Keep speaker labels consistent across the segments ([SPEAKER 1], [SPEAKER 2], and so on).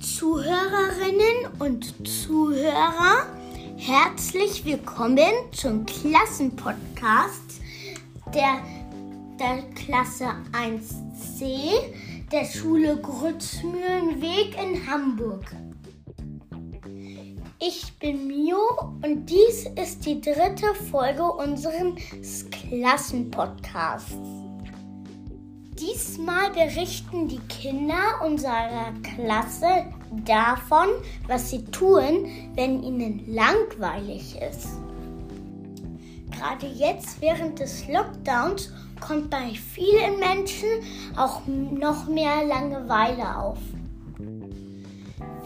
[SPEAKER 1] Zuhörerinnen und Zuhörer, herzlich willkommen zum Klassenpodcast der, der Klasse 1c der Schule Grützmühlenweg in Hamburg. Ich bin Mio und dies ist die dritte Folge unseres Klassenpodcasts. Diesmal berichten die Kinder unserer Klasse davon, was sie tun, wenn ihnen langweilig ist. Gerade jetzt während des Lockdowns kommt bei vielen Menschen auch noch mehr Langeweile auf.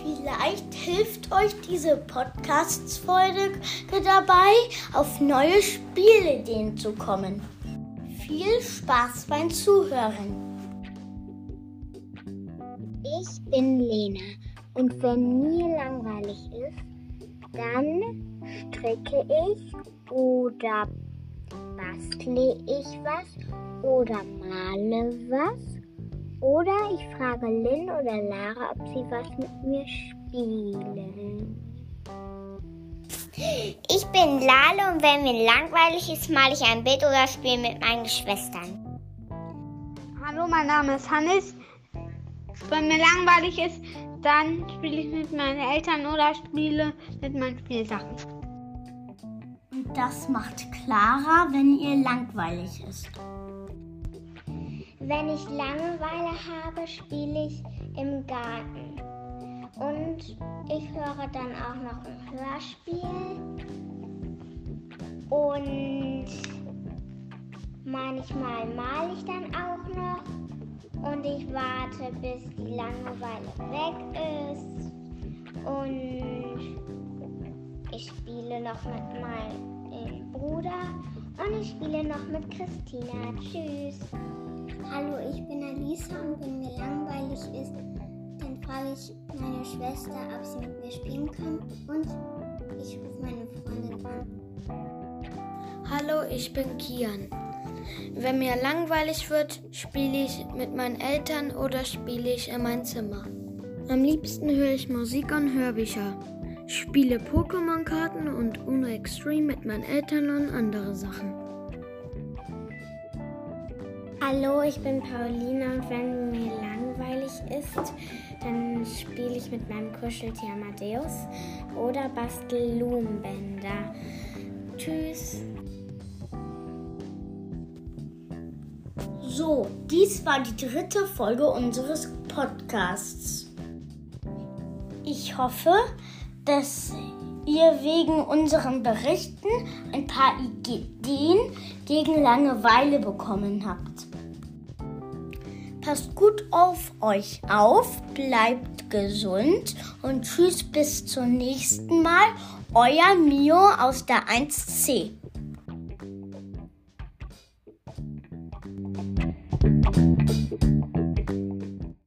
[SPEAKER 1] Vielleicht hilft euch diese Podcast-Folge dabei, auf neue Spielideen zu kommen. Viel Spaß beim Zuhören.
[SPEAKER 2] Ich bin Lena und wenn mir langweilig ist, dann stricke ich oder bastle ich was oder male was oder ich frage Lynn oder Lara, ob sie was mit mir spielen.
[SPEAKER 3] Ich bin Lale und wenn mir langweilig ist, male ich ein Bild oder spiele mit meinen Geschwistern.
[SPEAKER 4] Hallo, mein Name ist Hannes. Wenn mir langweilig ist, dann spiele ich mit meinen Eltern oder spiele mit meinen Spielsachen.
[SPEAKER 1] Und das macht Clara, wenn ihr langweilig ist.
[SPEAKER 2] Wenn ich Langeweile habe, spiele ich im Garten. Und ich höre dann auch noch ein Hörspiel. Und manchmal male ich dann auch noch. Und ich warte, bis die Langeweile weg ist. Und ich spiele noch mit meinem Bruder. Und ich spiele noch mit Christina. Tschüss.
[SPEAKER 5] Hallo, ich bin Alisa und wenn mir langweilig ist, frage ich meine Schwester, ob sie mit mir spielen kann und ich rufe meine Freundin an.
[SPEAKER 6] Hallo, ich bin Kian. Wenn mir langweilig wird, spiele ich mit meinen Eltern oder spiele ich in mein Zimmer. Am liebsten höre ich Musik und Hörbücher, spiele Pokémon-Karten und Uno Extreme mit meinen Eltern und andere Sachen.
[SPEAKER 7] Hallo, ich bin Paulina und wenn mir langweilig ist, dann spiele ich mit meinem Kuscheltier Amadeus oder bastel Blumenbänder. Tschüss.
[SPEAKER 1] So, dies war die dritte Folge unseres Podcasts. Ich hoffe, dass ihr wegen unseren Berichten ein paar Ideen gegen Langeweile bekommen habt. Passt gut auf euch auf, bleibt gesund und tschüss bis zum nächsten Mal. Euer Mio aus der 1C.